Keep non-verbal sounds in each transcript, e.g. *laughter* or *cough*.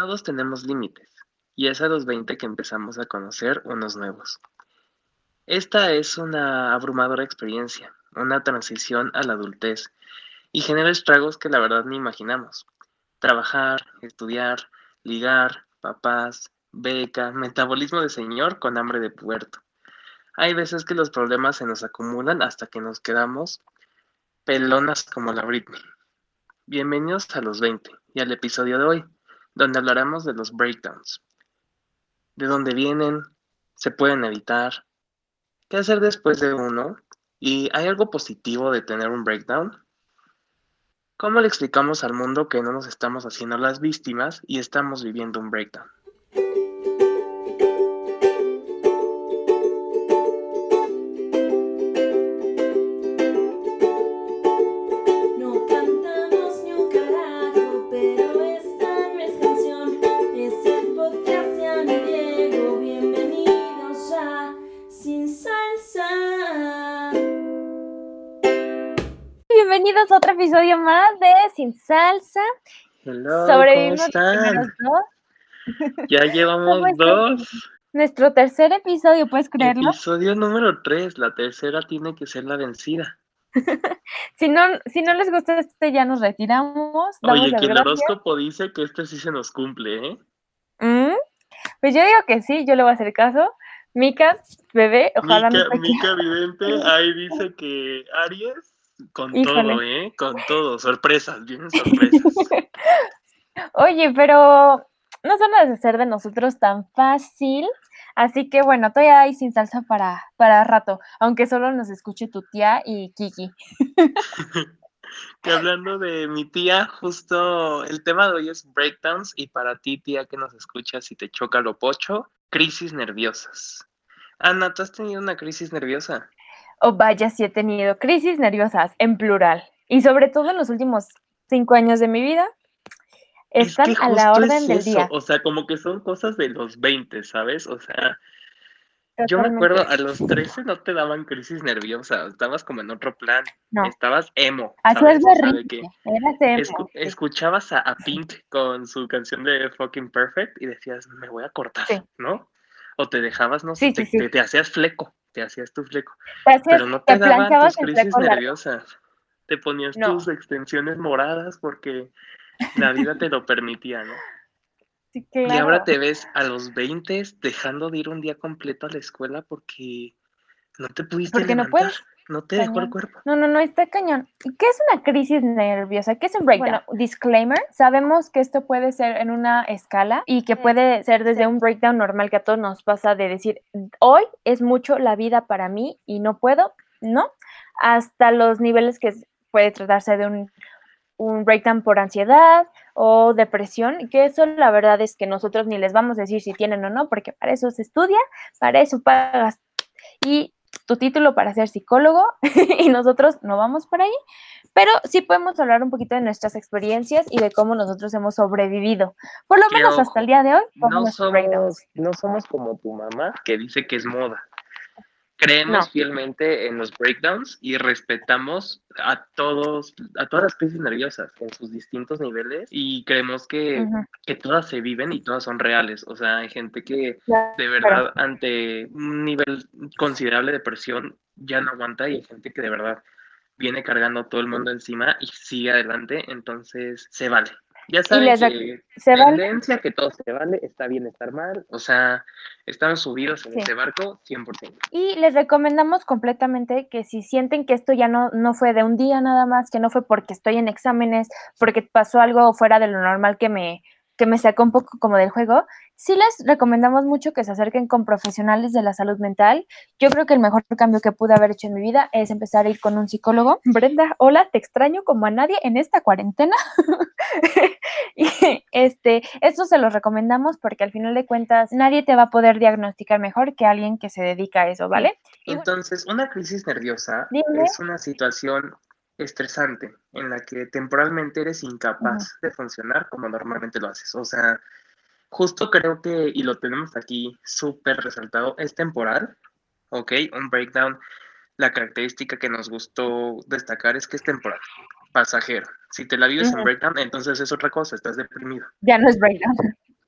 Todos tenemos límites, y es a los 20 que empezamos a conocer unos nuevos. Esta es una abrumadora experiencia, una transición a la adultez, y genera estragos que la verdad ni imaginamos. Trabajar, estudiar, ligar, papás, beca, metabolismo de señor con hambre de puerto. Hay veces que los problemas se nos acumulan hasta que nos quedamos pelonas como la Britney. Bienvenidos a los 20 y al episodio de hoy, donde hablaremos de los breakdowns. De dónde vienen, se pueden evitar, qué hacer después de uno y ¿hay algo positivo de tener un breakdown? ¿Cómo le explicamos al mundo que no nos estamos haciendo las víctimas y estamos viviendo un breakdown? Episodio más de Sin Salsa. Hello, Sobrevivimos ¿cómo están? Ya llevamos dos. Nuestro tercer episodio, ¿puedes creerlo? Episodio número tres, la tercera tiene que ser la vencida. *laughs* si, no, si no les gusta este, ya nos retiramos. Oye, que el horóscopo dice que este sí se nos cumple, ¿eh? Mm, pues yo digo que sí, yo le voy a hacer caso. Mica, bebé, ojalá Mica, Mica Vidente, ahí dice que Aries con todo, ¿eh? Con *laughs* todo. Sorpresas, vienen sorpresas. *laughs* Oye, pero no son a hacer de nosotros tan fácil. Así que bueno, todavía hay sin salsa para, para rato, aunque solo nos escuche tu tía y Kiki. *laughs* que hablando de mi tía, justo el tema de hoy es breakdowns y para ti, tía, que nos escuchas si te choca lo pocho, crisis nerviosas. Ana, ¿tú has tenido una crisis nerviosa? O vaya si he tenido crisis nerviosas en plural. Y sobre todo en los últimos cinco años de mi vida, están a la orden del día. O sea, como que son cosas de los 20, ¿sabes? O sea, yo me acuerdo, a los 13 no te daban crisis nerviosa, estabas como en otro plan, estabas emo. Así es de escuchabas a, Pink con su canción de Fucking Perfect y decías, me voy a cortar, ¿no? O te dejabas, no sé, te, hacías fleco te hacías tu fleco. pero no te, daban tus crisis nerviosas. Te ponías tus extensiones moradas porque la vida te lo permitía, ¿no? Y ahora te ves a los 20 dejando de ir un día completo a la escuela porque no te pudiste Porque no puedes. No te dejó el cuerpo. No, no, no, está cañón. ¿Qué es una crisis nerviosa? ¿Qué es un breakdown? Bueno, disclaimer, sabemos que esto puede ser en una escala y que puede ser desde un breakdown normal que a todos nos pasa de decir, hoy es mucho la vida para mí y no puedo, ¿no? Hasta los niveles que puede tratarse de un, un breakdown por ansiedad o depresión, que eso la verdad es que nosotros ni les vamos a decir si tienen o no, porque para eso se estudia, para eso pagas y tu título para ser psicólogo *laughs* y nosotros no vamos por ahí, pero sí podemos hablar un poquito de nuestras experiencias y de cómo nosotros hemos sobrevivido, por lo menos hasta el día de hoy. No somos, no somos como tu mamá que dice que es moda. Creemos fielmente en los breakdowns y respetamos a todos, a todas las crisis nerviosas en sus distintos niveles y creemos que, que, todas se viven y todas son reales. O sea, hay gente que de verdad ante un nivel considerable de presión ya no aguanta y hay gente que de verdad viene cargando todo el mundo encima y sigue adelante, entonces se vale. Ya saben que se tendencia que todo se vale, está bien estar mal, o sea, están subidos en ese barco 100%. Y les recomendamos completamente que si sienten que esto ya no, no fue de un día nada más, que no fue porque estoy en exámenes, porque pasó algo fuera de lo normal que me, que me sacó un poco como del juego, sí les recomendamos mucho que se acerquen con profesionales de la salud mental. Yo creo que el mejor cambio que pude haber hecho en mi vida es empezar a ir con un psicólogo. Brenda, hola, te extraño como a nadie en esta cuarentena. *laughs* y este, esto se lo recomendamos porque al final de cuentas nadie te va a poder diagnosticar mejor que alguien que se dedica a eso, ¿vale? Entonces, una crisis nerviosa es una situación estresante en la que temporalmente eres incapaz de funcionar como normalmente lo haces. O sea, justo creo que, y lo tenemos aquí súper resaltado, es temporal, ¿ok? Un breakdown, la característica que nos gustó destacar es que es temporal, pasajero. Si te la vives en breakdown, entonces es otra cosa, estás deprimido. Ya no es breakdown.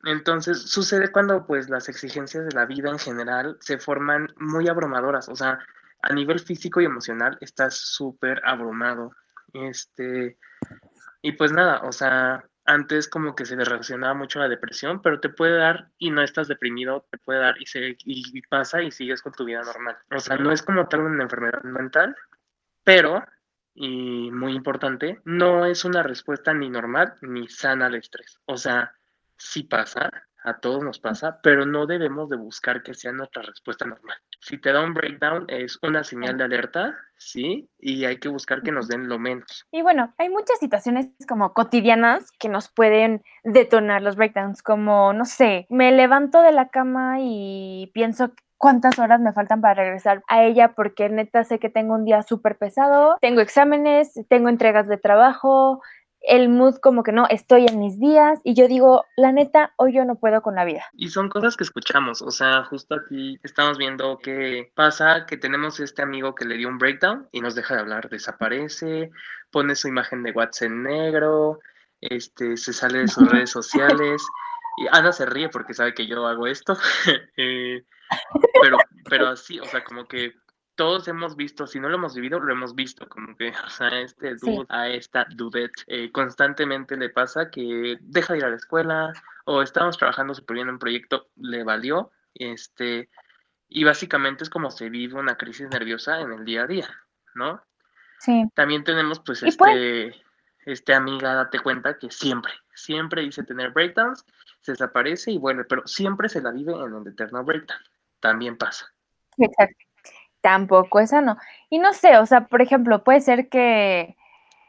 Entonces sucede cuando pues las exigencias de la vida en general se forman muy abrumadoras, o sea, a nivel físico y emocional estás súper abrumado. Este, y pues nada, o sea, antes como que se le relacionaba mucho a la depresión, pero te puede dar y no estás deprimido, te puede dar y, se, y pasa y sigues con tu vida normal. O sea, no es como tal una enfermedad mental, pero, y muy importante, no es una respuesta ni normal ni sana al estrés. O sea, sí pasa, a todos nos pasa, pero no debemos de buscar que sea nuestra respuesta normal. Si te da un breakdown es una señal de alerta, sí, y hay que buscar que nos den lo menos. Y bueno, hay muchas situaciones como cotidianas que nos pueden detonar los breakdowns, como, no sé, me levanto de la cama y pienso cuántas horas me faltan para regresar a ella porque neta sé que tengo un día súper pesado, tengo exámenes, tengo entregas de trabajo, el mood como que no, estoy en mis días y yo digo, la neta, hoy yo no puedo con la vida. Y son cosas que escuchamos, o sea, justo aquí estamos viendo que pasa que tenemos este amigo que le dio un breakdown y nos deja de hablar, desaparece, pone su imagen de WhatsApp en negro, este, se sale de sus *laughs* redes sociales. Y Ana se ríe porque sabe que yo hago esto, *laughs* eh, pero, pero así, o sea, como que todos hemos visto, si no lo hemos vivido, lo hemos visto, como que *laughs* o sea, este dude, a esta dudette, eh, constantemente le pasa que deja de ir a la escuela o estamos trabajando súper bien en un proyecto, le valió, este, y básicamente es como se vive una crisis nerviosa en el día a día, ¿no? Sí. También tenemos pues este, este amiga, date cuenta que siempre, siempre dice tener breakdowns, se desaparece y vuelve, pero siempre se la vive en el eterno breakdown, también pasa. Exacto tampoco es sano. Y no sé, o sea, por ejemplo, puede ser que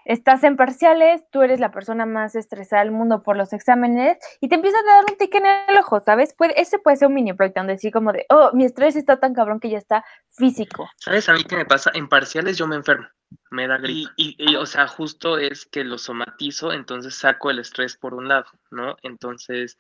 estás en parciales, tú eres la persona más estresada del mundo por los exámenes y te empiezas a dar un tic en el ojo, ¿sabes? Puede, ese puede ser un mini breakdown, decir como de, oh, mi estrés está tan cabrón que ya está físico. ¿Sabes a mí qué me pasa? En parciales yo me enfermo, me da gripe. Y, y, o sea, justo es que lo somatizo, entonces saco el estrés por un lado, ¿no? Entonces,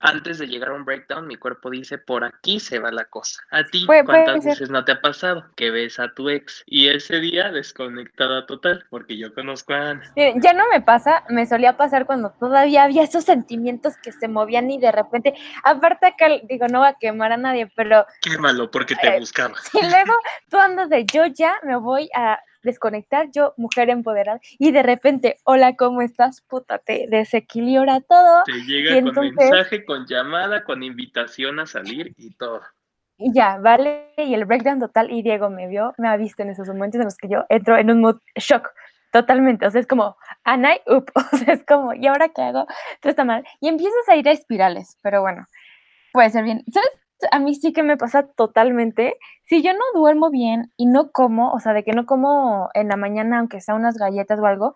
antes de llegar a un breakdown, mi cuerpo dice, por aquí se va la cosa. A ti, ¿cuántas veces no te ha pasado que ves a tu ex y ese día desconectada total? Porque yo conozco a Ana. Ya no me pasa, me solía pasar cuando todavía había esos sentimientos que se movían y de repente, aparte acá, digo, no va a quemar a nadie, pero... Quémalo, porque te eh, buscaba. Y luego tú andas de yo ya me voy a desconectar, yo, mujer empoderada, y de repente, hola, ¿cómo estás? Puta, te desequilibra todo. Te llega con mensaje, con llamada, con invitación a salir y todo. Y ya, vale, y el breakdown total, y Diego me vio, me ha visto en esos momentos en los que yo entro en un mood shock, totalmente, o sea, es como, anay, up, *laughs* o sea, es como, ¿y ahora qué hago? Todo está mal, y empiezas a ir a espirales, pero bueno, puede ser bien. ¿Sabes a mí sí que me pasa totalmente. Si yo no duermo bien y no como, o sea, de que no como en la mañana, aunque sea unas galletas o algo,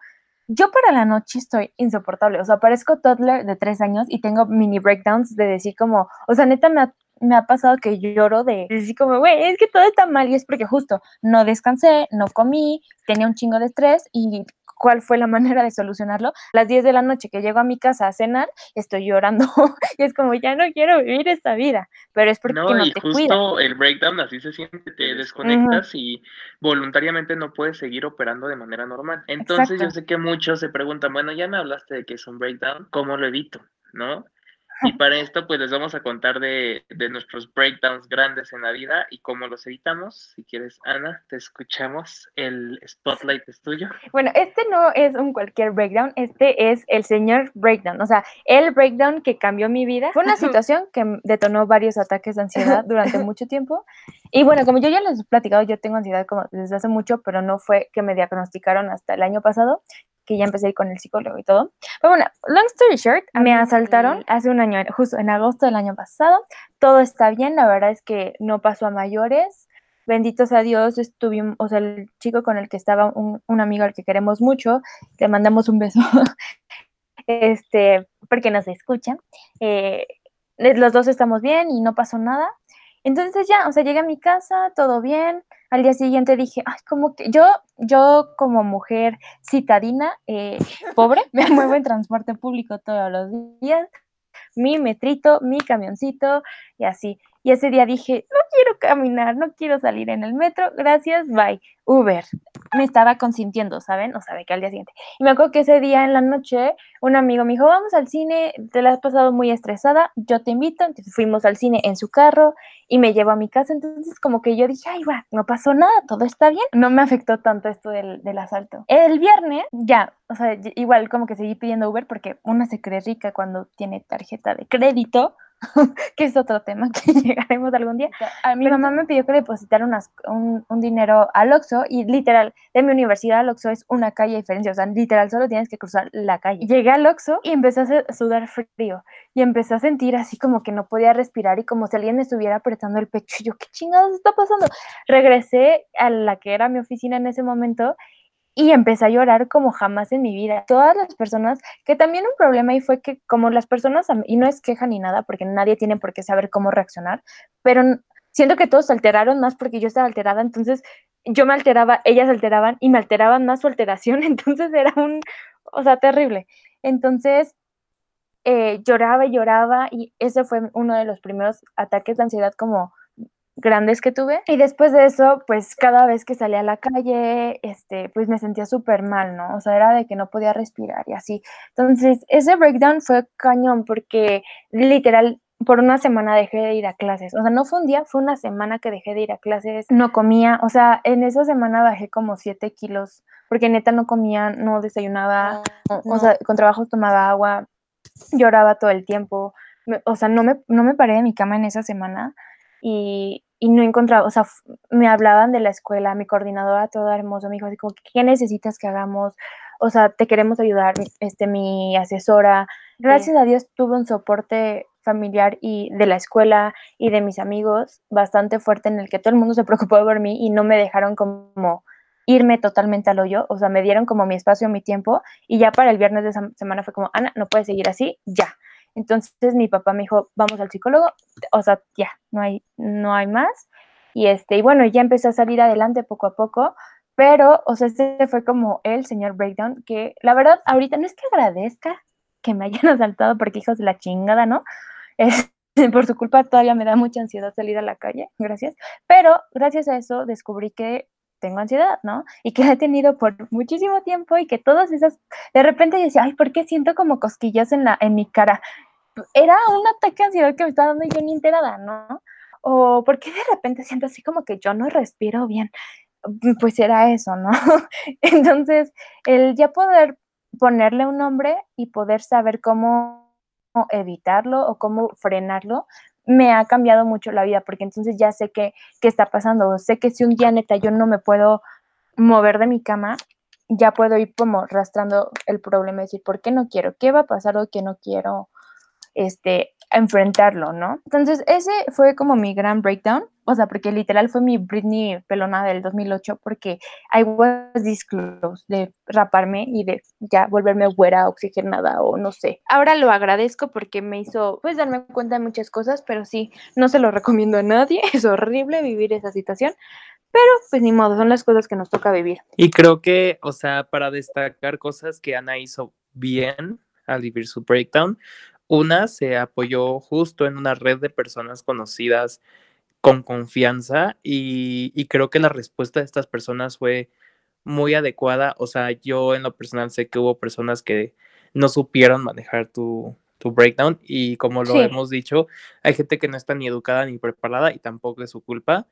yo para la noche estoy insoportable. O sea, parezco toddler de tres años y tengo mini breakdowns de decir como, o sea, neta me ha, pasado que lloro de decir como, güey, es que todo está mal y es porque justo no descansé, no comí, tenía un chingo de estrés y cuál fue la *laughs* manera de solucionarlo. A las 10 de la noche que llego a mi casa a cenar, estoy llorando *laughs* y es como, ya no quiero vivir esta vida, pero es porque no, no y justo el breakdown así se siente, te desconectas y voluntariamente no puedes seguir operando de manera normal. Entonces yo sé que muchos se preguntan, bueno, ya me hablaste de que es un breakdown, ¿cómo lo evito? ¿No? Y para esto, pues les vamos a contar de, nuestros breakdowns grandes en la vida y cómo los editamos. Si quieres, Ana, te escuchamos. El spotlight es tuyo. Bueno, este no es un cualquier breakdown, este es el señor breakdown, o sea, el breakdown que cambió mi vida. Fue una situación que detonó varios ataques de ansiedad durante *laughs* mucho tiempo. Y bueno, como yo ya les he platicado, yo tengo ansiedad como desde hace mucho, pero no fue que me diagnosticaron hasta el año pasado que ya empecé con el psicólogo y todo. Pero bueno, long story short, me asaltaron hace un año, justo en agosto del año pasado. Todo está bien, la verdad es que no pasó a mayores. Benditos a Dios, estuvimos, o sea, el chico con el que estaba, un, amigo al que queremos mucho, le mandamos un beso, *laughs* este, porque nos escucha. Eh, los dos estamos bien y no pasó nada. Entonces ya, o sea, llegué a mi casa, todo bien. Al día siguiente dije, ay, como que yo, yo como mujer citadina, eh, *laughs* pobre, me muevo en transporte público todos los días, mi metrito, mi camioncito y así. Y ese día dije, no quiero caminar, no quiero salir en el metro, gracias, bye. Uber. Me estaba consintiendo, ¿saben? O sabe que al día siguiente. Y me acuerdo que ese día en la noche, un amigo me dijo, vamos al cine, te la has pasado muy estresada, yo te invito. Entonces fuimos al cine en su carro y me llevó a mi casa. Entonces como que yo dije, ay, va, no pasó nada, todo está bien. No me afectó tanto esto del, del asalto. El viernes, ya, o sea, igual como que seguí pidiendo Uber porque una se cree rica cuando tiene tarjeta de crédito *laughs* que es otro tema que *laughs* llegaremos algún día. A mi mamá me pidió que depositara un, dinero al Oxxo y literal, de mi universidad al Oxxo es una calle de diferencia, o sea, literal solo tienes que cruzar la calle. Llegué al Oxxo y empecé a sudar frío y empecé a sentir así como que no podía respirar y como si alguien me estuviera apretando el pecho. Y yo, ¿qué chingados está pasando? Regresé a la que era mi oficina en ese momento y empecé a llorar como jamás en mi vida. Todas las personas, que también un problema ahí fue que como las personas, y no es queja ni nada, porque nadie tiene por qué saber cómo reaccionar, pero siento que todos se alteraron más porque yo estaba alterada, entonces yo me alteraba, ellas alteraban y me alteraban más su alteración, *laughs* entonces era un, o sea, terrible. Entonces eh, lloraba y lloraba y ese fue uno de los primeros ataques de ansiedad como grandes que tuve. Y después de eso, pues cada vez que salía a la calle, este, pues me sentía súper mal, ¿no? O sea, era de que no podía respirar y así. Entonces, ese breakdown fue cañón porque literal por una semana dejé de ir a clases. O sea, no fue un día, fue una semana que dejé de ir a clases. No comía, o sea, en esa semana bajé como 7 kilos porque neta no comía, no desayunaba, ah, o sea, con trabajo tomaba agua, lloraba todo el tiempo. O sea, no me, no me paré de mi cama en esa semana y, y no encontraba, o sea, me hablaban de la escuela, mi coordinadora, todo hermoso, me dijo así como, ¿qué necesitas que hagamos? O sea, te queremos ayudar, este, mi asesora. Gracias a Dios tuve un soporte familiar y de la escuela y de mis amigos bastante fuerte en el que todo el mundo se *laughs* preocupó por mí y no me dejaron como irme totalmente al hoyo, o sea, me dieron como mi espacio, mi tiempo y ya para el viernes de esa semana fue como, Ana, no puedes seguir así, ya, entonces mi papá me dijo, vamos al psicólogo, o sea, ya, no hay, no hay más. Y este, y bueno, ya empecé a salir adelante poco a poco, pero, o sea, este fue como el señor Breakdown, que la verdad, ahorita no es que agradezca que me hayan *laughs* asaltado porque hijos de la chingada, ¿no? Es, por su culpa todavía me da mucha ansiedad salir a la calle, gracias. Pero gracias a eso descubrí que tengo ansiedad, ¿no? Y que la he tenido por muchísimo tiempo y que todas esas, de repente decía, ay, ¿por qué siento como cosquillas en, la, en mi cara? Era un ataque de ansiedad que me estaba dando yo ni enterada, ¿no? O ¿por qué de repente siento así como que yo no respiro bien? Pues era eso, ¿no? *laughs* Entonces, el ya poder ponerle un nombre y poder saber cómo evitarlo o cómo frenarlo, me ha cambiado mucho la vida, porque entonces ya sé qué, qué está pasando, sé que si un día neta yo no me puedo mover de mi cama, ya puedo ir como arrastrando el problema, decir, ¿por qué no quiero? ¿Qué va a pasar o qué no quiero este, enfrentarlo, no? Entonces, ese fue como mi gran breakdown, o sea, porque literal fue mi Britney pelona del 2008, porque I was this de raparme y de ya volverme güera, oxigenada o no sé. Ahora lo agradezco porque me hizo, pues, darme cuenta de muchas cosas, pero sí, no se lo recomiendo a nadie, *laughs* es horrible vivir esa situación, pero pues ni modo, son las cosas que nos toca vivir. Y creo que, o sea, para destacar cosas que Ana hizo bien al vivir su breakdown, una se apoyó justo en una red de personas conocidas con confianza y, creo que la respuesta de estas personas fue muy adecuada. O sea, yo en lo personal sé que hubo personas que no supieron manejar tu, breakdown y como lo hemos dicho, hay gente que no está ni educada ni preparada y tampoco es su culpa.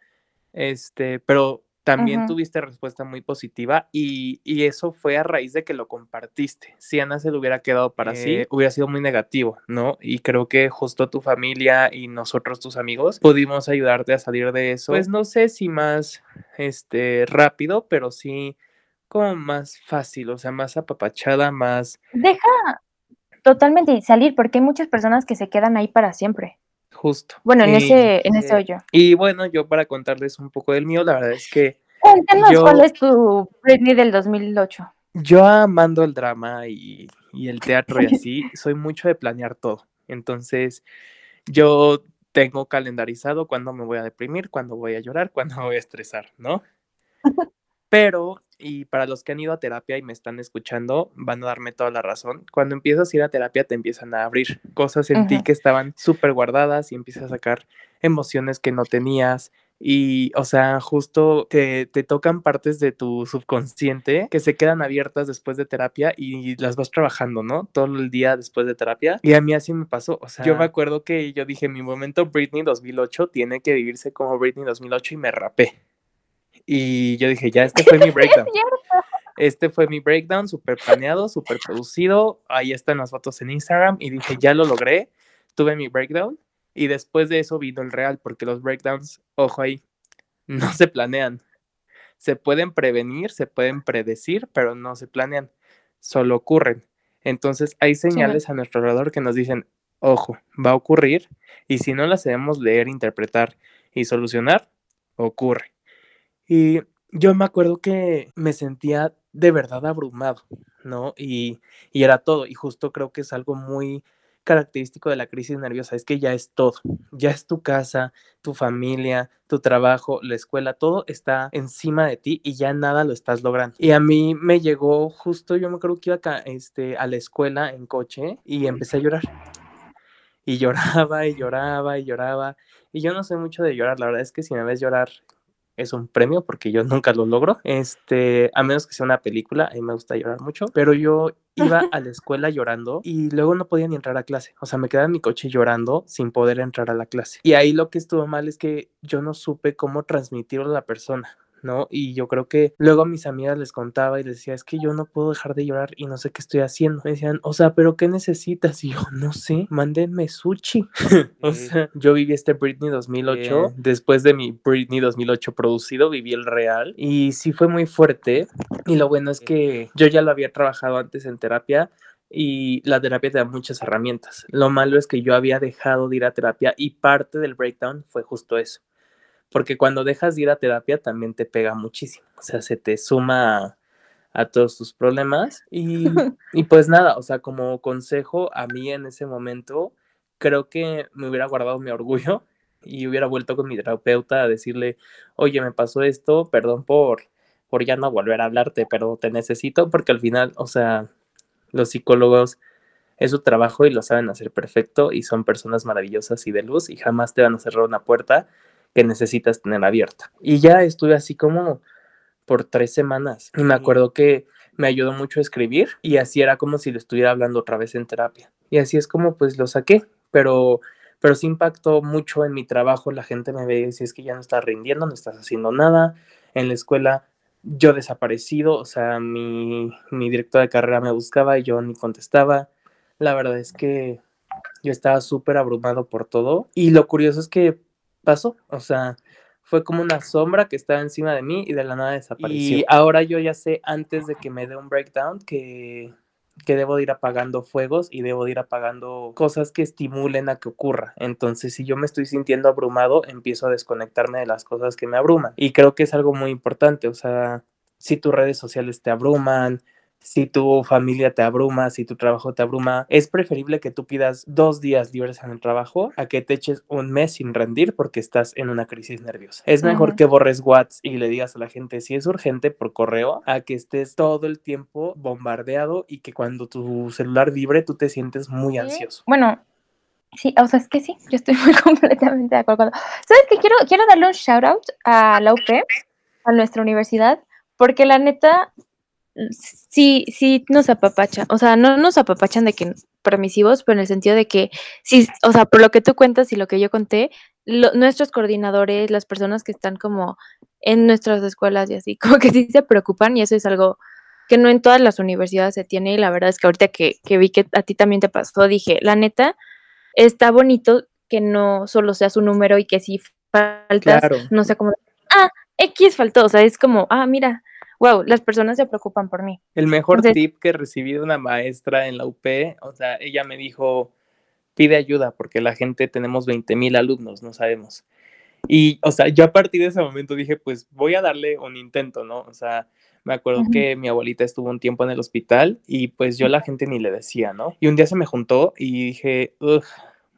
Este, pero también tuviste respuesta muy positiva y, eso fue a raíz de que lo compartiste. Si Ana se lo hubiera quedado para sí, eh, hubiera sido muy negativo, ¿no? Y creo que justo tu familia y nosotros, tus amigos, pudimos ayudarte a salir de eso. Pues no sé si más este, rápido, pero sí como más fácil, o sea, más apapachada, más... Deja totalmente salir, porque hay muchas personas que se quedan ahí para siempre. Justo. Bueno, en, ese, en ese hoyo. Y bueno, yo para contarles un poco del mío, la verdad es que. Cuéntanos cuál es tu Britney del 2008. Yo amando el drama y, y el teatro y así, *laughs* soy mucho de planear todo. Entonces, yo tengo calendarizado cuándo me voy a deprimir, cuándo voy a llorar, *laughs* cuándo voy a estresar, ¿no? *laughs* Pero y para los que han ido a terapia y me están escuchando, van a darme toda la razón. Cuando empiezas a ir a terapia te empiezan a abrir cosas en ti que estaban súper guardadas y empiezas a sacar emociones que no tenías, y, o sea, justo te, te, tocan partes de tu subconsciente que se quedan abiertas después de terapia y las vas trabajando, ¿no? Todo el día después de terapia. Y a mí así me pasó. O sea, yo me acuerdo que yo dije, mi momento Britney 2008 tiene que vivirse como Britney 2008 y me rapé. Y yo dije, ya, este fue mi breakdown. *laughs* Este fue mi breakdown, súper planeado, súper producido. Ahí están las fotos en Instagram y dije, ya lo logré. Tuve mi breakdown y después de eso vino el real, porque los breakdowns, ojo ahí, no se planean. Se pueden prevenir, se pueden predecir, pero no se planean, solo ocurren. Entonces hay señales a nuestro alrededor que nos dicen, ojo, va a ocurrir, y si no las sabemos leer, interpretar y solucionar, ocurre. Y yo me acuerdo que me sentía de verdad abrumado, ¿no? Y, y era todo, y justo creo que es algo muy característico de la crisis nerviosa, es que ya es todo, ya es tu casa, tu familia, tu trabajo, la escuela, todo está encima de ti y ya nada lo estás logrando. Y a mí me llegó justo, yo me acuerdo que iba acá, este, a la escuela en coche y empecé a llorar. Y lloraba y lloraba y lloraba. Y yo no sé mucho de llorar, la verdad es que si me ves llorar es un premio porque yo *laughs* nunca lo logro. Este, a menos que sea una película, a mí me gusta llorar mucho, pero yo iba *laughs* a la escuela llorando y luego no podía ni entrar a clase. O sea, me quedaba en mi coche llorando sin poder entrar a la clase. Y ahí lo que estuvo mal es que yo no supe cómo transmitirlo a la persona. ¿No? Y yo creo que luego a mis amigas les contaba y les decía, es que yo no puedo dejar de llorar y no sé qué estoy haciendo. Me decían, o sea, ¿pero qué necesitas? *laughs* Y yo, no sé, mándenme sushi. *laughs* o sea, yo viví este Britney 2008. Después de mi Britney 2008 producido, viví el real y sí fue muy fuerte. Y lo bueno es que yo ya lo había trabajado antes en terapia y la terapia te da muchas herramientas. Lo malo es que yo había dejado de ir a terapia y parte del breakdown fue justo eso porque cuando dejas de ir a terapia también te pega muchísimo, o sea, se te suma a, todos tus problemas y, *laughs* y, pues nada, o sea, como consejo a mí en ese momento, creo que me hubiera guardado mi orgullo y hubiera vuelto con mi terapeuta a decirle, oye, me pasó esto, perdón por, por ya no volver a hablarte, pero te necesito porque al final, o sea, los psicólogos es su trabajo y lo saben hacer perfecto y son personas maravillosas y de luz y jamás te van a cerrar una puerta que necesitas tener abierta. Y ya estuve así como por tres semanas. Y me acuerdo que me ayudó mucho a escribir y así era como si le estuviera hablando otra vez en terapia. Y así es como pues lo saqué, pero pero sí impactó mucho en mi trabajo. La gente me ve y dice, es que ya no estás rindiendo, no estás haciendo nada. En la escuela yo desaparecido, o sea, mi, mi director de carrera me buscaba y yo ni contestaba. La verdad es que yo estaba súper abrumado por todo. Y lo curioso es que pasó, o sea, fue como una sombra que estaba encima de mí y de la nada desapareció. Y ahora yo ya sé, antes de que me dé un breakdown, que, que debo de ir apagando fuegos y debo de ir apagando cosas que estimulen a que ocurra. Entonces, si yo me estoy sintiendo abrumado, empiezo a desconectarme de las cosas que me abruman. Y creo que es algo muy importante, o sea, si tus redes sociales te abruman, si tu familia te abruma, si tu trabajo te abruma, es preferible que tú pidas dos días libres en el trabajo a que te eches un mes sin rendir porque estás en una crisis nerviosa. Es mejor que borres WhatsApp y le digas a la gente si es urgente por correo a que estés todo el tiempo bombardeado y que cuando tu celular vibre tú te sientes muy ansioso. Bueno, Sí, o sea, es que sí, yo estoy *laughs* muy completamente de acuerdo. ¿Sabes qué? Quiero, quiero darle un shout out a la UP, a nuestra universidad, porque la neta, sí, sí nos apapachan, o sea, no nos apapachan de que permisivos, pero en el sentido de que, sí, o sea, por lo que tú cuentas y lo que yo conté, nuestros coordinadores, las personas que están como en nuestras escuelas y así, *laughs* como que sí se preocupan y eso es algo que no en todas las universidades se tiene y la verdad es que ahorita que, que vi que a ti también te pasó, dije, la neta, está bonito que no solo sea su número y que si faltas, no sea como, ah, X faltó, o sea, es como, ah, mira, wow, las personas se preocupan por mí. El mejor tip que recibí de una maestra en la UP, o sea, ella me dijo, pide ayuda porque la gente tenemos 20 mil alumnos, no sabemos. Y, o sea, yo a partir de ese momento dije, pues voy a darle un intento, ¿no? O sea, me acuerdo que mi abuelita estuvo un tiempo en el hospital y pues yo a la gente ni le decía, ¿no? Y un día se me juntó y dije,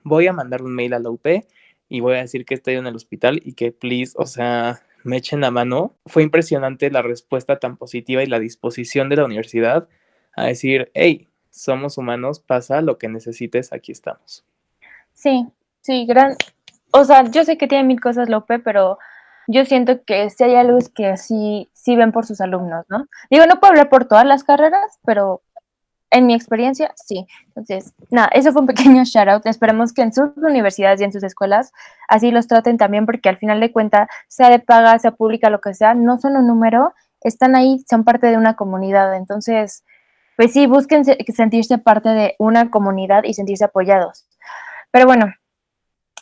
voy a mandar un mail a la UP y voy a decir que estoy en el hospital y que, please, o sea, me echen la mano. Fue impresionante la respuesta tan positiva y la disposición de la universidad a decir, hey, somos humanos, pasa lo que necesites, aquí estamos. Sí, sí, gran. O sea, yo sé que tiene mil cosas, Lope, pero yo siento que si hay algo que sí, sí ven por sus alumnos, ¿no? Digo, no puedo hablar por todas las carreras, pero en mi experiencia, sí. Entonces, nada, eso fue un pequeño *laughs* shout out. Esperemos que en sus universidades y en sus escuelas así los traten también, porque al final de cuentas, sea de paga, sea pública, lo que sea, no son un número, están ahí, son parte de una comunidad. Entonces, pues sí, busquen sentirse parte de una comunidad y sentirse apoyados. Pero bueno,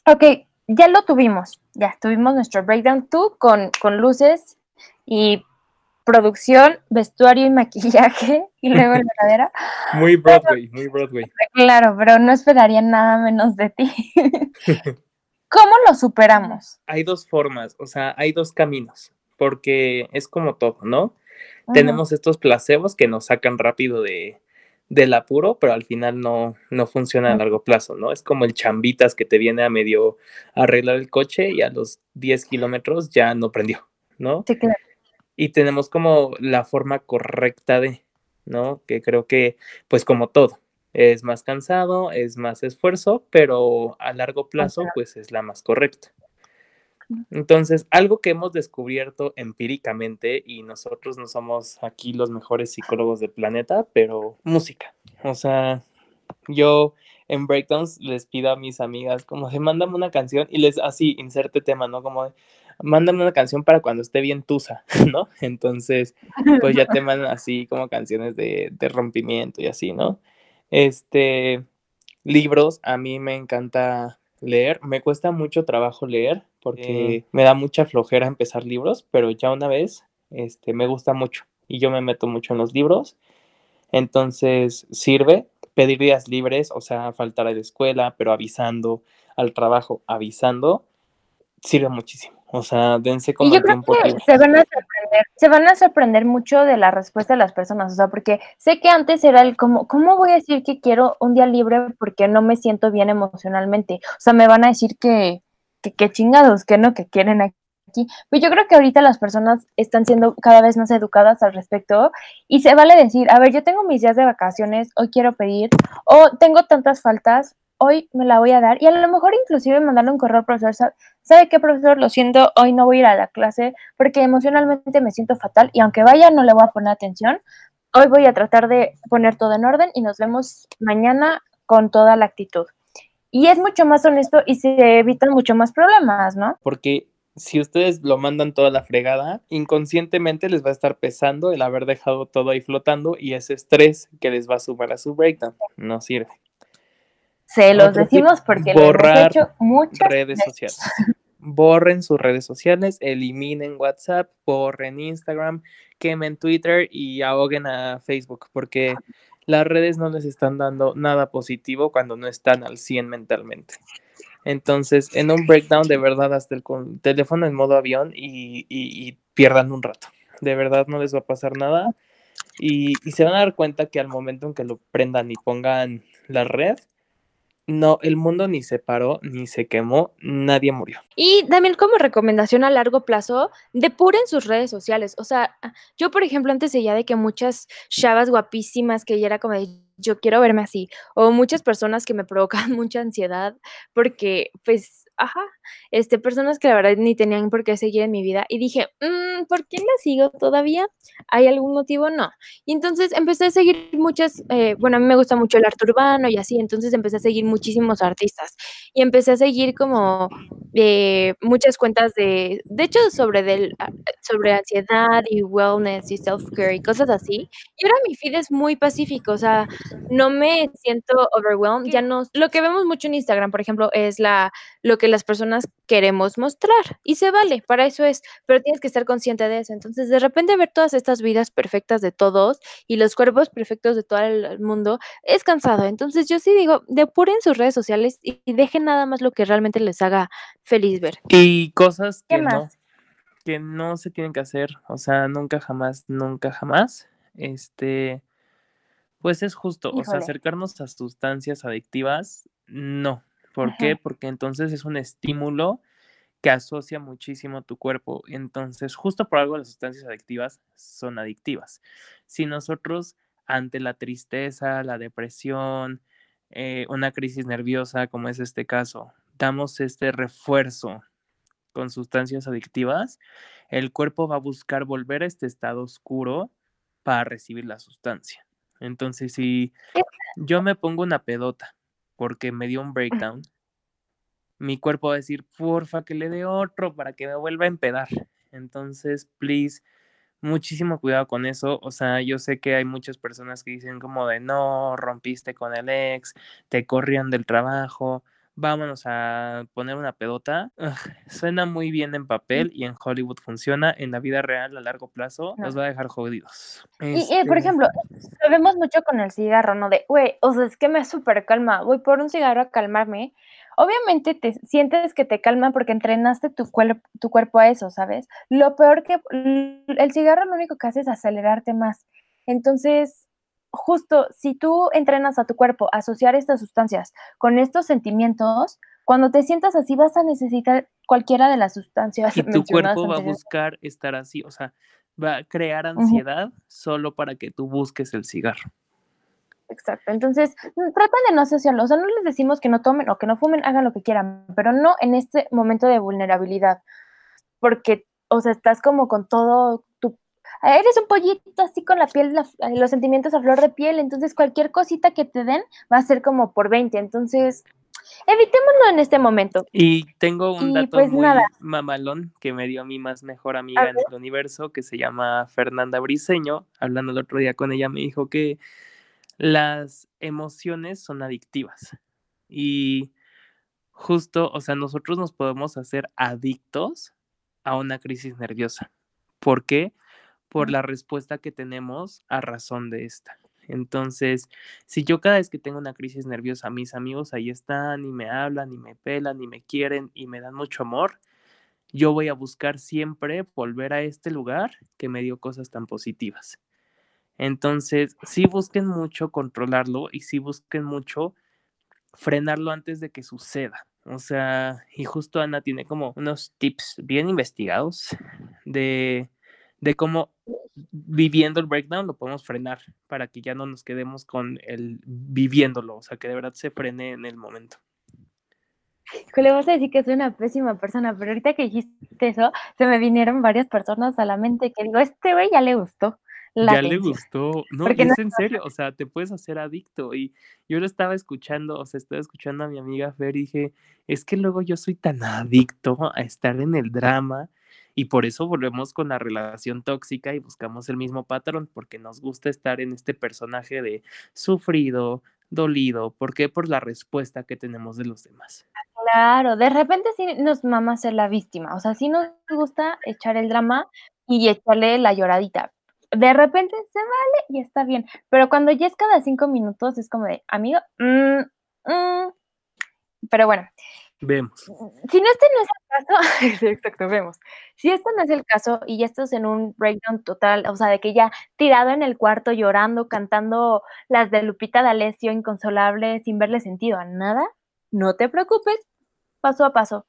ok, ya lo tuvimos, ya tuvimos nuestro breakdown, tú con, con luces y producción, vestuario y maquillaje y luego la verdadera. *laughs* Muy Broadway, muy Broadway. Claro, pero no esperaría nada menos de ti. *laughs* ¿Cómo lo superamos? Hay dos formas, o sea, hay dos caminos, porque es como todo, ¿no? Tenemos estos placebos que nos sacan rápido de, del apuro, pero al final no, no funciona a largo plazo, ¿no? Es como el chambitas que te viene a medio arreglar el coche y a los 10 kilómetros ya no prendió, ¿no? Sí, claro y tenemos como la forma correcta de, ¿no? Que creo que, pues como todo, es más cansado, es más esfuerzo, pero a largo plazo, pues es la más correcta. Entonces, algo que hemos descubierto empíricamente, y nosotros no somos aquí los mejores psicólogos del planeta, pero música. O sea, yo en breakdowns les pido a mis amigas como de mándame una canción y les así inserte tema, ¿no? Como de mándame una canción para cuando esté bien tusa, *laughs* ¿no? Entonces, pues ya te *laughs* mandan así como canciones de, de rompimiento y así, ¿no? Este, libros, a mí me encanta leer, me cuesta mucho trabajo leer porque me da mucha flojera empezar libros, pero ya una vez, este, me gusta mucho y yo me meto mucho en los libros, entonces sirve pedir días libres, o sea, faltar a la escuela, pero avisando, al trabajo avisando, sirve muchísimo. O sea, dense como el tiempo se van a sorprender, se van a sorprender mucho de la respuesta de las personas, o sea, porque sé que antes era el como, ¿cómo voy a decir que quiero un día libre porque no me siento bien emocionalmente? O sea, me van a decir que, que, chingados, que no, que quieren aquí. Pues yo creo que ahorita las personas están siendo cada vez más educadas al respecto y se vale decir, a ver, yo tengo mis días de vacaciones, hoy quiero pedir, o tengo tantas faltas, hoy me la voy a dar y a lo mejor inclusive mandarle un correo al profesor, ¿sabe qué profesor? Lo siento, hoy no voy a ir a la clase porque emocionalmente me siento fatal y aunque vaya no le voy a poner atención. Hoy voy a tratar de poner todo en orden y nos vemos mañana con toda la actitud. Y es mucho más honesto y se evitan mucho más problemas, ¿no? Porque si ustedes lo mandan toda la fregada, inconscientemente les va a estar pesando el haber dejado todo ahí flotando y ese estrés que les va a sumar a su breakdown no sirve. Se los decimos porque lo hemos hecho muchas redes sociales. Borren sus redes sociales, eliminen WhatsApp, borren Instagram, quemen Twitter y ahoguen a Facebook, porque las redes no les están dando nada positivo cuando no están al 100 mentalmente. Entonces, en un breakdown, de verdad, hasta el teléfono en modo avión y, pierdan un rato. De verdad, no les va a pasar nada. Y, y, se van a dar cuenta que al momento en que lo prendan y pongan la red, no, el mundo ni se paró, ni se quemó, nadie murió. Y también como recomendación a largo plazo, depuren sus redes sociales. O sea, yo por ejemplo antes ya de que muchas chavas guapísimas que ya era como de yo quiero verme así, o muchas personas que me provocan *laughs* mucha ansiedad porque pues ajá, este, personas que la verdad ni tenían por qué seguir en mi vida. Y dije, mmm, ¿por qué la sigo todavía? ¿Hay algún motivo? No. Y entonces empecé a seguir muchas, eh, bueno, a mí me gusta mucho el arte urbano y así, entonces empecé a seguir muchísimos artistas. Y empecé a seguir como eh, muchas cuentas de, de hecho, sobre, del, ah, sobre ansiedad y wellness y self-care y cosas así. Y ahora mi feed es muy pacífico, o sea, no me siento overwhelmed, ya no, lo que vemos mucho en Instagram, por ejemplo, es la, lo que las personas queremos mostrar y se vale, para eso es, pero tienes que estar consciente de eso. Entonces, de repente ver todas estas vidas perfectas de todos y los cuerpos perfectos de todo el mundo es cansado. Entonces, yo sí digo, depuren sus redes sociales y, dejen nada más lo que realmente les haga feliz ver. Y cosas que no que no se tienen que hacer, o sea, nunca jamás, nunca jamás. Este pues es justo, o sea, acercarnos a sustancias adictivas, no, ¿Por qué? Porque entonces es un estímulo que asocia muchísimo tu cuerpo. Entonces, justo por algo las sustancias adictivas son adictivas. Si nosotros ante la tristeza, la depresión, eh, una crisis nerviosa, como es este caso, damos este refuerzo con sustancias adictivas, el cuerpo va a buscar volver a este estado oscuro para recibir la sustancia. Entonces, si yo me pongo una pedota porque me dio un *laughs* breakdown, mi cuerpo va a decir, porfa, que le dé otro para que me vuelva a empedar. Entonces, please, muchísimo cuidado con eso. O sea, yo sé que hay muchas personas que dicen como de, no, rompiste con el ex, te corrían del trabajo, vámonos a poner una pedota. suena muy bien en papel y en Hollywood funciona. En la vida real, a largo plazo, nos va a dejar jodidos. Y, por este ejemplo, sabemos mucho con el cigarro, ¿no? De, güey, o sea, es que me súper calma. Voy por un cigarro a calmarme Obviamente te sientes que te calma porque entrenaste tu, tu cuerpo a eso, ¿sabes? Lo peor que el cigarro lo único que hace es acelerarte más. Entonces, justo si tú entrenas a tu cuerpo a asociar estas sustancias con estos sentimientos, cuando te sientas así vas a necesitar cualquiera de las sustancias. Y *laughs* tu cuerpo va a buscar estar así, o sea, va a crear ansiedad solo para que tú busques el cigarro. Exacto. Entonces, mm, tratan de no asociarlo. O sea, no les decimos que no tomen o que no fumen, hagan lo que quieran, pero no en este momento de vulnerabilidad. Porque, o sea, estás como con todo tu. Eres un pollito así con la piel, los sentimientos a flor de piel. Entonces, cualquier cosita que te den va a ser como por 20. Entonces, evitémoslo en este momento. Y tengo un dato pues muy mamalón que me dio mi más mejor amiga en el universo, que se llama Fernanda Briseño. Hablando el otro día con ella, me dijo que las emociones son adictivas y justo, o sea, nosotros nos podemos hacer adictos a una crisis nerviosa. ¿Por qué? Por la respuesta que tenemos a razón de esta. Entonces, si yo cada vez que tengo una crisis nerviosa, mis amigos ahí están y me hablan y me pelan y me quieren y me dan mucho amor, yo voy a buscar siempre volver a este lugar que me dio cosas tan positivas. Entonces, sí busquen mucho controlarlo y sí busquen mucho frenarlo antes de que suceda. O sea, y justo Ana tiene como unos tips bien investigados de, de cómo viviendo el breakdown lo podemos frenar para que ya no nos quedemos con el viviéndolo, o sea, que de verdad se frene en el momento. Le vas a decir que soy una pésima persona, pero ahorita que dijiste eso, se me vinieron varias personas a la mente que digo, este güey ya le gustó ya le gustó. No, es en serio, o sea, te puedes hacer adicto. Y yo lo estaba escuchando, o sea, estaba escuchando a mi amiga Fer y dije, es que luego yo soy tan adicto a estar en el drama y por eso volvemos con la relación tóxica y buscamos el mismo patrón, porque nos gusta estar en este personaje de sufrido, dolido. ¿Por qué? Por la respuesta que tenemos de los demás. Claro, de repente sí nos mama ser la víctima, o sea, sí nos gusta echar el drama y echarle la lloradita, de repente se vale y está bien, pero cuando ya es cada cinco minutos es como de, amigo, mm, mm". pero bueno. Vemos. Si no este no es el caso, *laughs* exacto, vemos. Si este no es el caso y ya estás en un breakdown total, o sea, de que ya tirado en el cuarto llorando, cantando las de Lupita D'Alessio, inconsolable, sin verle sentido a nada, no te preocupes, paso a paso.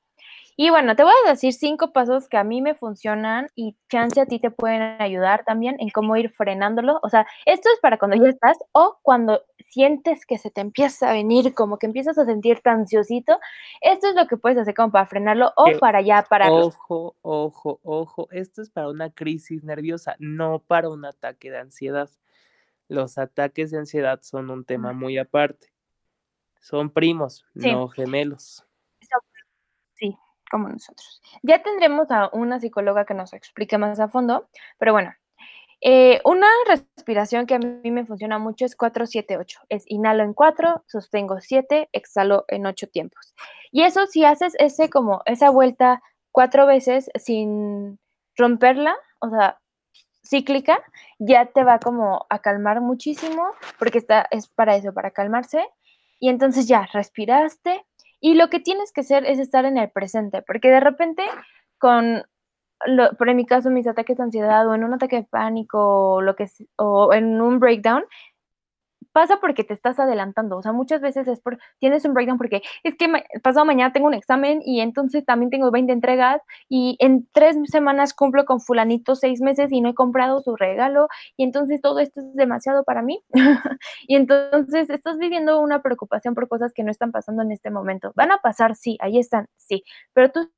Y bueno, te voy a decir cinco pasos que a mí me funcionan y chance a ti te pueden ayudar también en cómo ir frenándolo. O sea, esto es para cuando ya estás o cuando sientes que se te empieza a venir, como que empiezas a sentirte ansiosito. Esto es lo que puedes hacer como para frenarlo o para ya parar. Ojo, ojo, ojo. Esto es para una crisis nerviosa, no para un ataque de ansiedad. Los ataques de ansiedad son un tema muy aparte. Son primos, no gemelos como nosotros. Ya tendremos a una psicóloga que nos explique más a fondo, pero bueno, eh, una respiración que a mí me funciona mucho es 4-7-8. Es inhalo en 4, sostengo 7, exhalo en 8 tiempos. Y eso si haces ese como esa vuelta cuatro veces sin romperla, o sea, cíclica, ya te va como a calmar muchísimo, porque está, es para eso, para calmarse. Y entonces ya respiraste, y lo que tienes que hacer es estar en el presente, porque de repente con, lo, por mi caso, mis ataques de ansiedad o en un ataque de pánico o, lo que, o en un breakdown, pasa porque te estás adelantando, o sea, muchas veces es por, tienes un breakdown porque es que pasado mañana tengo un examen y entonces también tengo 20 entregas y en tres semanas cumplo con fulanito seis meses y no he comprado su regalo y entonces todo esto es demasiado para mí *laughs* y entonces estás viviendo una preocupación por cosas que no están pasando en este momento. Van a pasar, sí, ahí están, sí, pero tú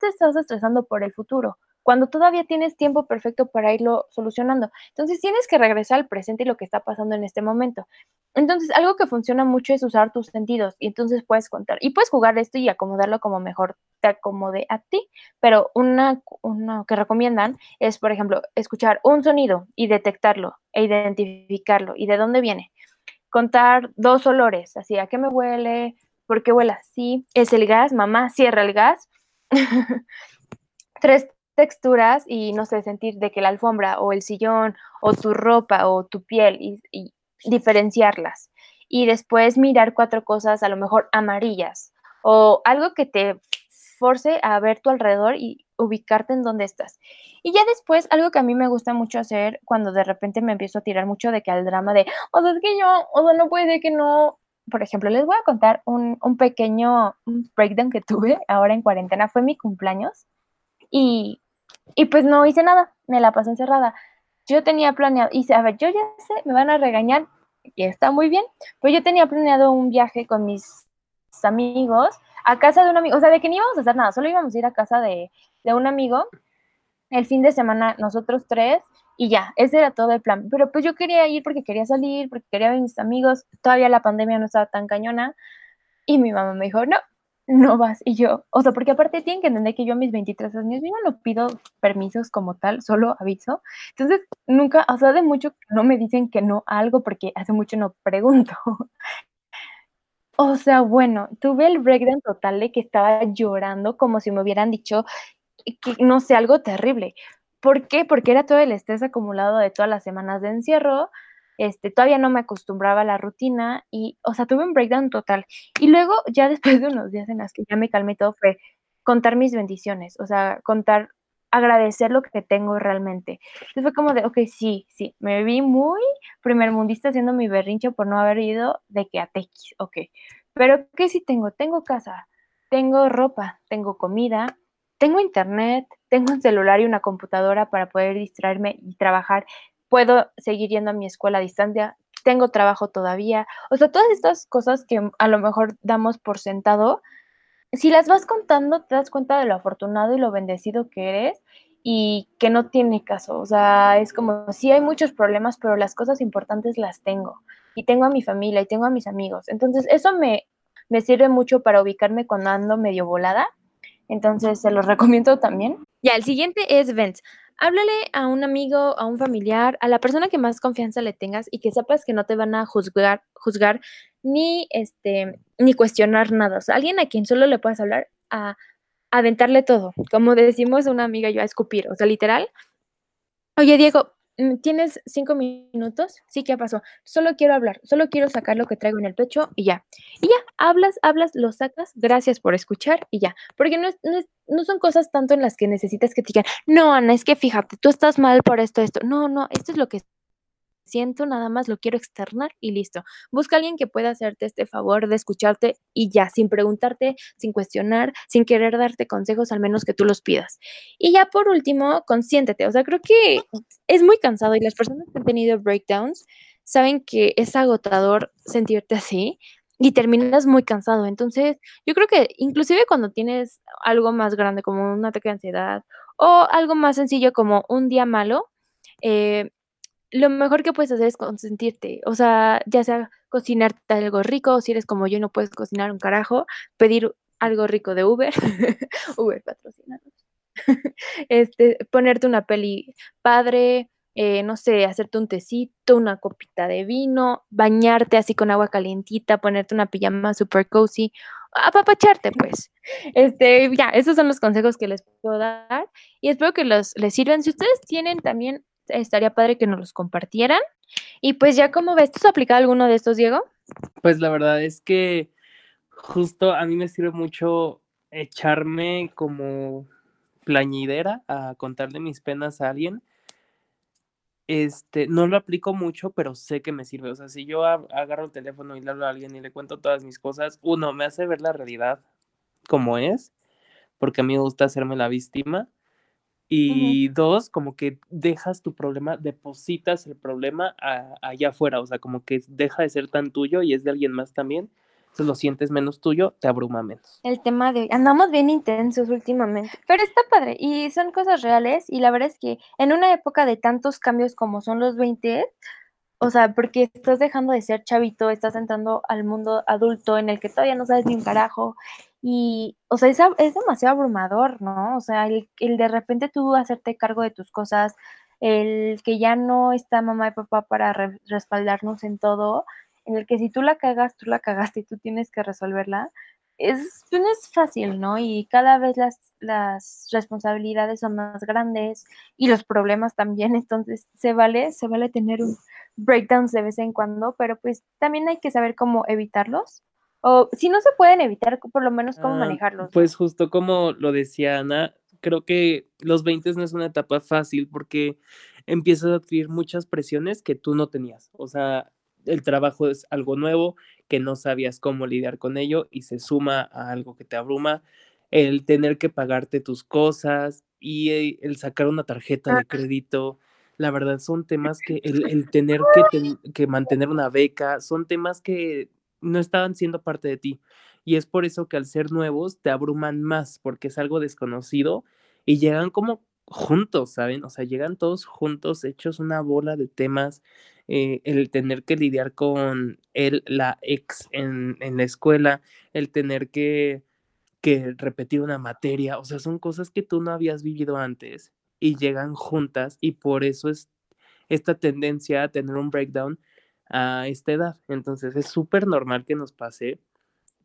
te estás estresando por el futuro cuando todavía tienes tiempo perfecto para irlo solucionando. Entonces tienes que regresar al presente y lo que está pasando en este momento. Entonces, algo que funciona mucho es usar tus sentidos y entonces puedes contar y puedes jugar esto y acomodarlo como mejor te acomode a ti, pero una, una que recomiendan es, por ejemplo, escuchar un sonido y detectarlo e identificarlo y de dónde viene. Contar dos olores, así, ¿a qué me huele? ¿Por qué huele así? ¿Es el gas? Mamá, cierra el gas. *laughs* Tres texturas y no sé, sentir de que la alfombra o el sillón o tu ropa o tu piel y, diferenciarlas. Y después mirar cuatro cosas a lo mejor amarillas o algo que te force a ver tu alrededor y ubicarte en dónde estás. Y ya después, algo que a mí me gusta mucho hacer cuando de repente me empiezo a tirar mucho de que al drama de, o sea, es que yo, o sea, no puede que no. Por ejemplo, les voy a contar un, un pequeño breakdown que tuve ahora en cuarentena. Fue mi cumpleaños y y pues no hice nada, me la pasé encerrada. Yo tenía planeado, y a ver, yo ya sé, me van a regañar, y está muy bien, pero yo tenía planeado un viaje con mis amigos a casa de un amigo, o sea, de que ni íbamos a hacer nada, solo íbamos a ir a casa de, de un amigo el fin de semana, nosotros tres, y ya, ese era todo el plan. Pero pues yo quería ir porque quería salir, porque quería ver a mis amigos, todavía la pandemia no estaba tan cañona, y mi mamá me dijo, no, no vas. Y yo, o sea, porque aparte tienen que entender que yo a mis 23 años, yo no pido permisos como tal, solo aviso. Entonces, nunca, o sea, de mucho no me dicen que no algo porque hace mucho no pregunto. *laughs* o sea, bueno, tuve el breakdown total de que estaba llorando como si me hubieran dicho que, no sé, algo terrible. ¿Por qué? Porque era todo el estrés acumulado de todas las semanas de encierro, este, todavía no me acostumbraba a la rutina y, o sea, tuve un breakdown total. Y luego, ya después de unos días en las que ya me calmé todo, fue contar mis bendiciones, o sea, contar, agradecer lo que tengo realmente. Entonces fue como de, ok, sí, sí, me vi muy primer mundista haciendo mi berrincho por no haber ido de que a Tex, ok. Pero ¿qué sí tengo? Tengo casa, tengo ropa, tengo comida, tengo internet, tengo un celular y una computadora para poder distraerme y trabajar puedo seguir yendo a mi escuela a distancia, tengo trabajo todavía. O sea, todas estas cosas que a lo mejor damos por sentado, si las vas contando, te das cuenta de lo afortunado y lo bendecido que eres y que no tiene caso. O sea, es como, sí hay muchos problemas, pero las cosas importantes las tengo. Y tengo a mi familia y tengo a mis amigos. Entonces, eso me, me sirve mucho para ubicarme cuando ando medio volada. Entonces, se los recomiendo también. Ya, el siguiente es Vents háblale a un amigo, a un familiar, a la persona que más confianza le tengas y que sepas que no te van a juzgar, juzgar ni este ni cuestionar nada. O sea, alguien a quien solo le puedas hablar a, aventarle todo. Como decimos una amiga yo a escupir, o sea, literal. Oye, Diego, ¿Tienes cinco minutos? Sí, ¿qué pasó? Solo quiero hablar, solo quiero sacar lo que traigo en el pecho y ya. Y ya, hablas, hablas, lo sacas, gracias por escuchar y ya. Porque no, no, no son cosas tanto en las que necesitas que te digan, no, Ana, es que fíjate, tú estás mal por esto, esto. No, no, esto es lo que siento, nada más lo quiero externar y listo. Busca a alguien que pueda hacerte este favor de escucharte y ya, sin preguntarte, sin cuestionar, sin querer darte consejos, al menos que tú los pidas. Y ya por último, consiéntete. O sea, creo que es muy cansado y las personas que han tenido breakdowns saben que es agotador sentirte así y terminas muy cansado. Entonces, yo creo que inclusive cuando tienes algo más grande como un ataque de ansiedad o algo más sencillo como un día malo, eh, lo mejor que puedes hacer es consentirte, o sea, ya sea cocinarte algo rico, o si eres como yo no puedes cocinar un carajo, pedir algo rico de Uber, *laughs* Uber patrocinados, *laughs* este, ponerte una peli padre, eh, no sé, hacerte un tecito, una copita de vino, bañarte así con agua calientita, ponerte una pijama super cozy, apapacharte pues. Este, ya, esos son los consejos que les puedo dar y espero que los les sirvan. Si ustedes tienen también estaría padre que nos los compartieran. Y pues ya como ves, ¿tú has aplicado alguno de estos, Diego? Pues la verdad es que justo a mí me sirve mucho echarme como plañidera a contarle mis penas a alguien. este, no lo aplico mucho, pero sé que me sirve. O sea, si yo agarro el teléfono y le hablo a alguien y le cuento todas mis cosas, uno, me hace ver la realidad como es, porque a mí me gusta hacerme la víctima. Y dos, como que dejas tu problema, depositas el problema allá afuera, o sea, como que deja de ser tan tuyo y es de alguien más también lo sientes menos tuyo, te abruma menos. El tema de hoy, andamos bien intensos últimamente, pero está padre y son cosas reales y la verdad es que en una época de tantos cambios como son los 20, o sea, porque estás dejando de ser chavito, estás entrando al mundo adulto en el que todavía no sabes ni un carajo y, o sea, es, es demasiado abrumador, ¿no? O sea, el, el de repente tú hacerte cargo de tus cosas, el que ya no está mamá y papá para respaldarnos en todo, en el que si tú la cagas, tú la cagaste y tú tienes que resolverla, es, pues, no es fácil, ¿no? Y cada vez las, las responsabilidades son más grandes y los problemas también, *laughs* entonces se vale, se vale tener un breakdowns de vez en cuando, pero pues también hay que saber cómo evitarlos. O si no se pueden evitar, por lo menos cómo ah, manejarlos. Pues justo como lo decía Ana, creo que los 20 no es una etapa fácil porque empiezas a adquirir muchas presiones que tú no tenías. O sea, el trabajo es algo nuevo, que no sabías cómo lidiar con ello y se suma a algo que te abruma, el tener que pagarte tus cosas y eh, el sacar una tarjeta de crédito. La verdad son temas que el, tener que, que mantener una beca, son temas que no estaban siendo parte de ti. Y es por eso que al ser nuevos te abruman más, porque es algo desconocido y llegan como juntos, ¿saben? O sea, llegan todos juntos, hechos una bola de temas eh, el tener que lidiar con él, la ex en, la escuela, el tener que, que repetir una materia, o sea, son cosas que tú no habías vivido antes y llegan juntas y por eso es esta tendencia a tener un breakdown a esta edad. Entonces es súper normal que nos pase,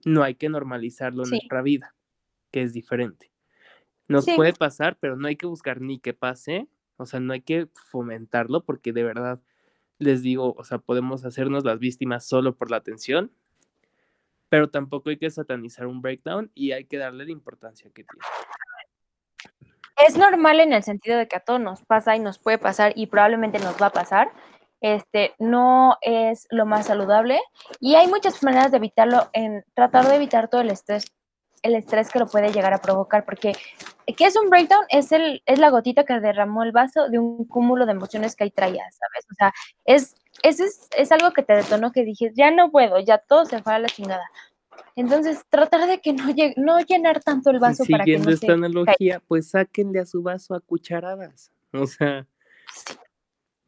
no hay que normalizarlo en nuestra vida, que es diferente. Nos puede pasar, pero no hay que buscar ni que pase, o sea, no hay que fomentarlo porque de verdad les digo, o sea, podemos hacernos las víctimas solo por la atención, pero tampoco hay que satanizar un breakdown y hay que darle la importancia que tiene. Es normal en el sentido de que a todos nos pasa y nos puede pasar y probablemente nos va a pasar. Este no es lo más saludable y hay muchas maneras de evitarlo en tratar de evitar todo el estrés el estrés que lo puede llegar a provocar, porque ¿qué es un breakdown? Es, el, es la gotita que derramó el vaso de un cúmulo de emociones que ahí traía, ¿sabes? O sea, es, es, es, algo que te detonó que dije, ya no puedo, ya todo se fue a la chingada. Entonces, tratar de que no, no llenar tanto el vaso para que no esta analogía, pues sáquenle a su vaso a cucharadas. O sea,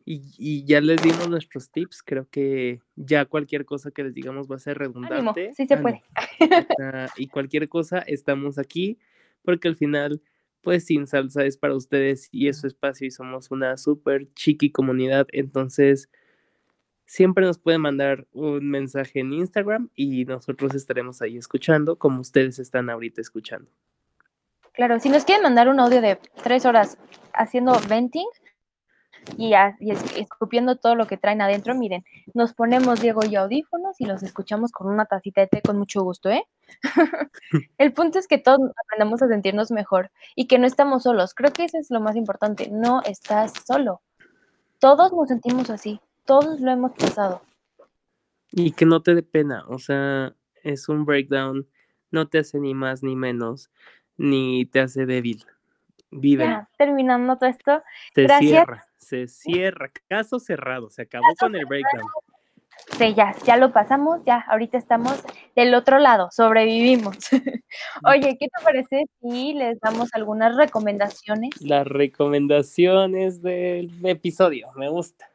y, ya les dimos nuestros tips. Creo que ya cualquier cosa que les digamos va a ser redundante. sí se puede. *laughs* y cualquier cosa, estamos aquí porque al final, pues sin salsa es para ustedes y es su espacio y somos una súper chiqui comunidad. Entonces, siempre nos pueden mandar un mensaje en Instagram y nosotros estaremos ahí escuchando como ustedes están ahorita escuchando. Claro, si nos quieren mandar un audio de tres horas haciendo venting, y, escupiendo todo lo que traen adentro, miren, nos ponemos Diego y audífonos y los escuchamos con una tacita de té con mucho gusto, ¿eh? *laughs* el punto es que todos aprendamos a sentirnos mejor y que no estamos solos. Creo que eso es lo más importante, no estás solo. Todos nos sentimos así, todos lo hemos pasado. Y que no te dé pena, o sea, es un breakdown, no te hace ni más ni menos, ni te hace débil. Vive. Ya, terminando todo esto. Gracias. cierra, se cierra. Caso cerrado, se acabó con el breakdown. Sí, ya, ya lo pasamos, ya, ahorita estamos del otro lado, sobrevivimos. *laughs* Oye, ¿qué te parece si les damos algunas recomendaciones? Las recomendaciones del episodio, me gusta.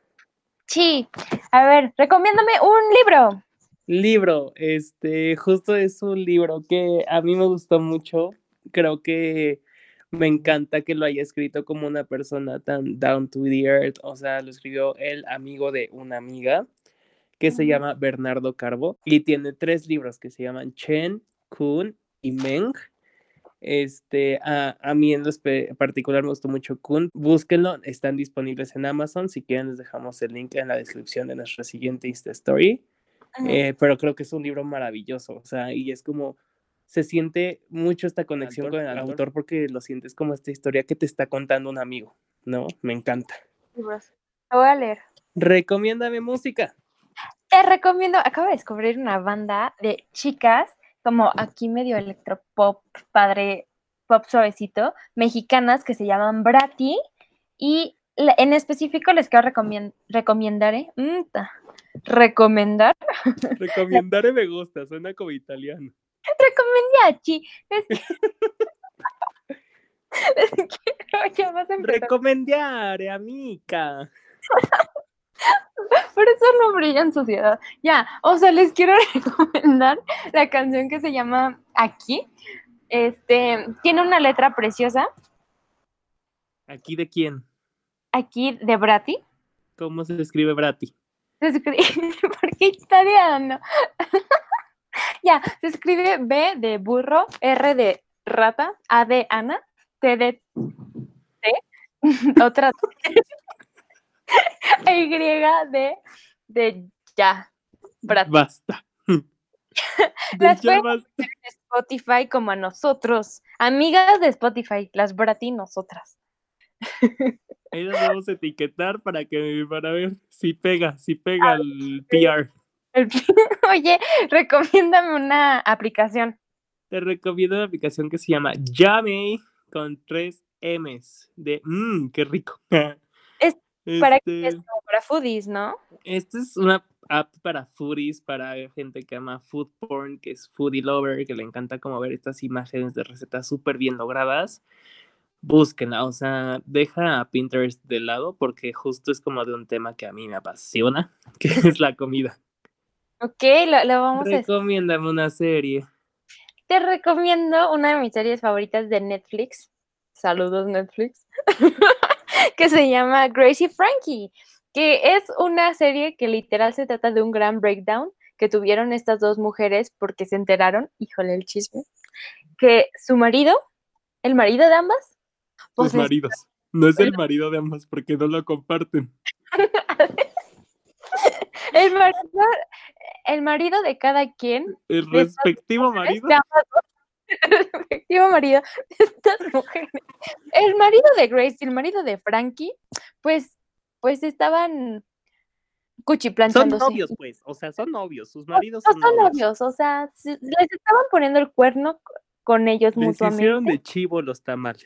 Sí, a ver, recomiéndame un libro. Libro, este, justo es un libro que a mí me gustó mucho, creo que me encanta que lo haya escrito como una persona tan down to the earth, o sea, lo escribió el amigo de una amiga que se llama Bernardo Carbo y tiene tres libros que se llaman Chen, Kun y Meng. Este, a, a mí en particular me gustó mucho Kun. Búsquenlo, están disponibles en Amazon. Si quieren, les dejamos el link en la descripción de nuestra siguiente Insta Story. Eh, pero creo que es un libro maravilloso, o sea, y es como se siente mucho esta conexión con el autor? porque lo sientes como esta historia que te está contando un amigo, ¿no? Me encanta. Lo voy a leer. Recomiéndame música. Te recomiendo, acabo de descubrir una banda de chicas, como aquí medio electropop, padre, pop suavecito, mexicanas que se llaman Brati y en específico les quiero recomendar, ¿eh? Mm, *laughs* recomendar. Me gusta, suena como italiano. Recomendachi. Recomendare, amiga. Por eso no brilla en sociedad. Ya, o sea, les quiero *laughs* recomendar la canción que se llama Aquí. Este, tiene una letra preciosa. ¿Aquí de quién? Aquí de Brati. ¿Cómo se escribe Brati? Se escribe, *laughs* porque italiano. *laughs* *laughs* ya, se escribe B de burro, R de rata, A de Ana, T de T, *laughs* otra *laughs* Y de, de ya. Basta. las ya Spotify como a nosotros. Amigas de Spotify, las Brati nosotras. Ahí las vamos a etiquetar para que para ver si pega, si pega el PR. Oye, recomiéndame una aplicación. Te recomiendo una aplicación que se llama Yame con tres M's de mmm, qué rico. *laughs* para, este para foodies, ¿no? Esta es una app para foodies, para gente que ama food porn, que es foodie lover, que le encanta como ver estas imágenes de recetas súper bien logradas. Búsquenla, o sea, deja a Pinterest de lado porque justo es como de un tema que a mí me apasiona, *laughs* que es la comida. Ok, lo, lo vamos a... Recomiéndame una serie. Te recomiendo una de mis series favoritas de Netflix. Saludos Netflix. *laughs* que se llama Gracie Frankie, que es una serie que literal se trata de un gran breakdown que tuvieron estas dos mujeres porque se enteraron, híjole el chisme, que su marido, el marido de ambas, pues maridos. No es el marido de ambas porque no lo comparten. *laughs* el, marido, el marido de cada quien. El respectivo marido. *laughs* el respectivo marido de estas mujeres. El marido de Grace y el marido de Frankie, pues, pues estaban cuchiplanzándose. Son novios, pues, o sea, son novios, sus maridos son, son novios. o sea, les estaban poniendo el cuerno con ellos les mutuamente. hicieron de chivo los tamales.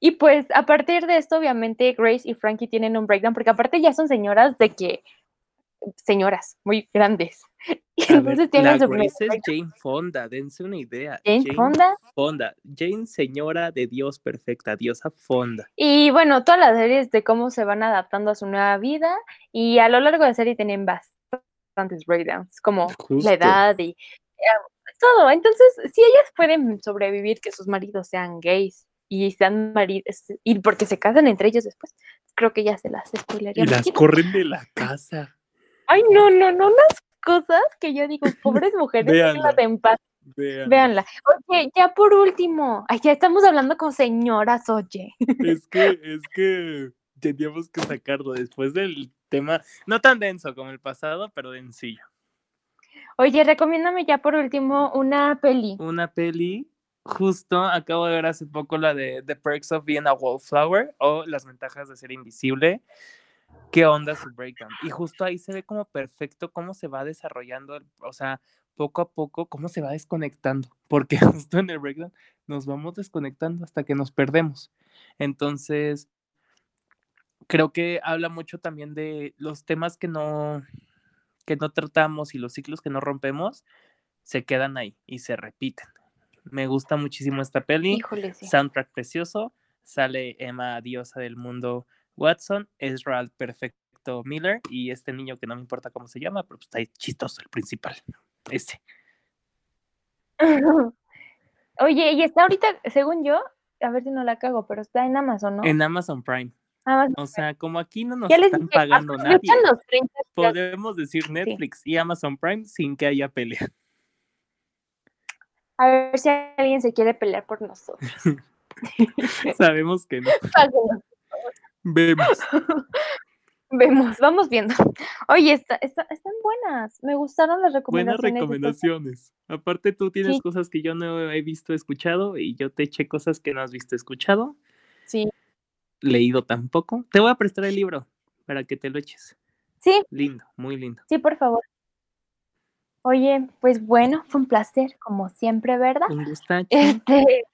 y pues a partir de esto, obviamente, Grace y Frankie tienen un breakdown, porque aparte ya son señoras de que señoras muy grandes. *laughs* Y entonces tienen la Grace es Jane Fonda, dense una idea. Jane, Fonda. Fonda, Jane señora de Dios perfecta, diosa Fonda. Y bueno, todas las series de cómo se van adaptando a su nueva vida y a lo largo de la serie tienen bastantes breakdowns, como la edad y eh, todo. Entonces, si ellas pueden sobrevivir que sus maridos sean gays y sean maridos y porque se casan entre ellos después, creo que ya se las spoilería. Y las corren de la *laughs* casa. Ay, no, no, no, unas cosas que yo digo, pobres mujeres, déjenlas en paz. Véanla. Oye, ya por último, ay, ya estamos hablando con señoras, oye. Es que, es que teníamos que sacarlo después del tema, no tan denso como el pasado, pero sencillo. Oye, recomiéndame ya por último una peli. Una peli. Justo acabo de ver hace poco la de The Perks of Being a Wallflower o Las ventajas de ser invisible qué onda su breakdown. Y justo ahí se ve como perfecto cómo se va desarrollando, o sea, poco a poco, cómo se va desconectando, porque *laughs* justo en el breakdown nos vamos desconectando hasta que nos perdemos. Entonces, creo que habla mucho también de los temas que no, que no tratamos y los ciclos que no rompemos, se quedan ahí y se repiten. Me gusta muchísimo esta peli. Híjole, Soundtrack precioso. Sale Emma, diosa del mundo, Watson, Ezra perfecto Miller y este niño que no me importa cómo se llama, pero pues, está chistoso, el principal. Ese. *laughs* Oye, y está ahorita, según yo, a ver si no la cago, pero está en Amazon, ¿no? En Amazon Prime. o sea, como aquí no nos están pagando nadie, podemos decir Netflix y Amazon Prime sin que haya pelea. A ver si alguien se quiere pelear por nosotros. *laughs* Sabemos que no. *laughs* Vemos. *laughs* Vemos, vamos viendo. Oye, está, están buenas. Me gustaron las recomendaciones. Buenas recomendaciones. Aparte, tú tienes cosas que yo no he visto, escuchado, y yo te eché cosas que no has visto, escuchado. Sí. leído tampoco. Te voy a prestar el libro para que te lo eches. Sí. Lindo, muy lindo. Sí, por favor. Oye, pues bueno, fue un placer, como siempre, ¿verdad? Un gustacho. Este,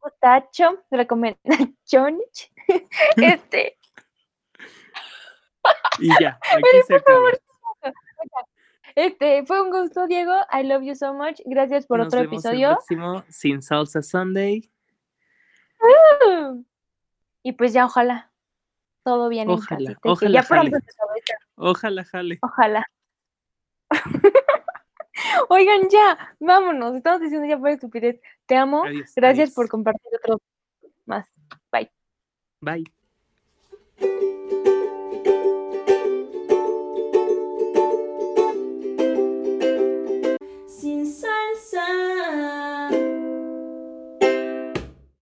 gustacho, recomendaciones. *laughs* *laughs* este. Y ya, *laughs* aquí se. Este, fue un gusto, Diego. I love you so much. Gracias por Nos otro vemos el episodio. próximo Sin Salsa Sunday. Y pues ya, ojalá todo bien Ojalá, en ojalá ya pronto jale. se acabe esto. Ojalá jale. Ojalá. Oigan, ya, vámonos. Estamos diciendo ya por estupidez. Te amo. Gracias por compartir otros más. Bye. Bye.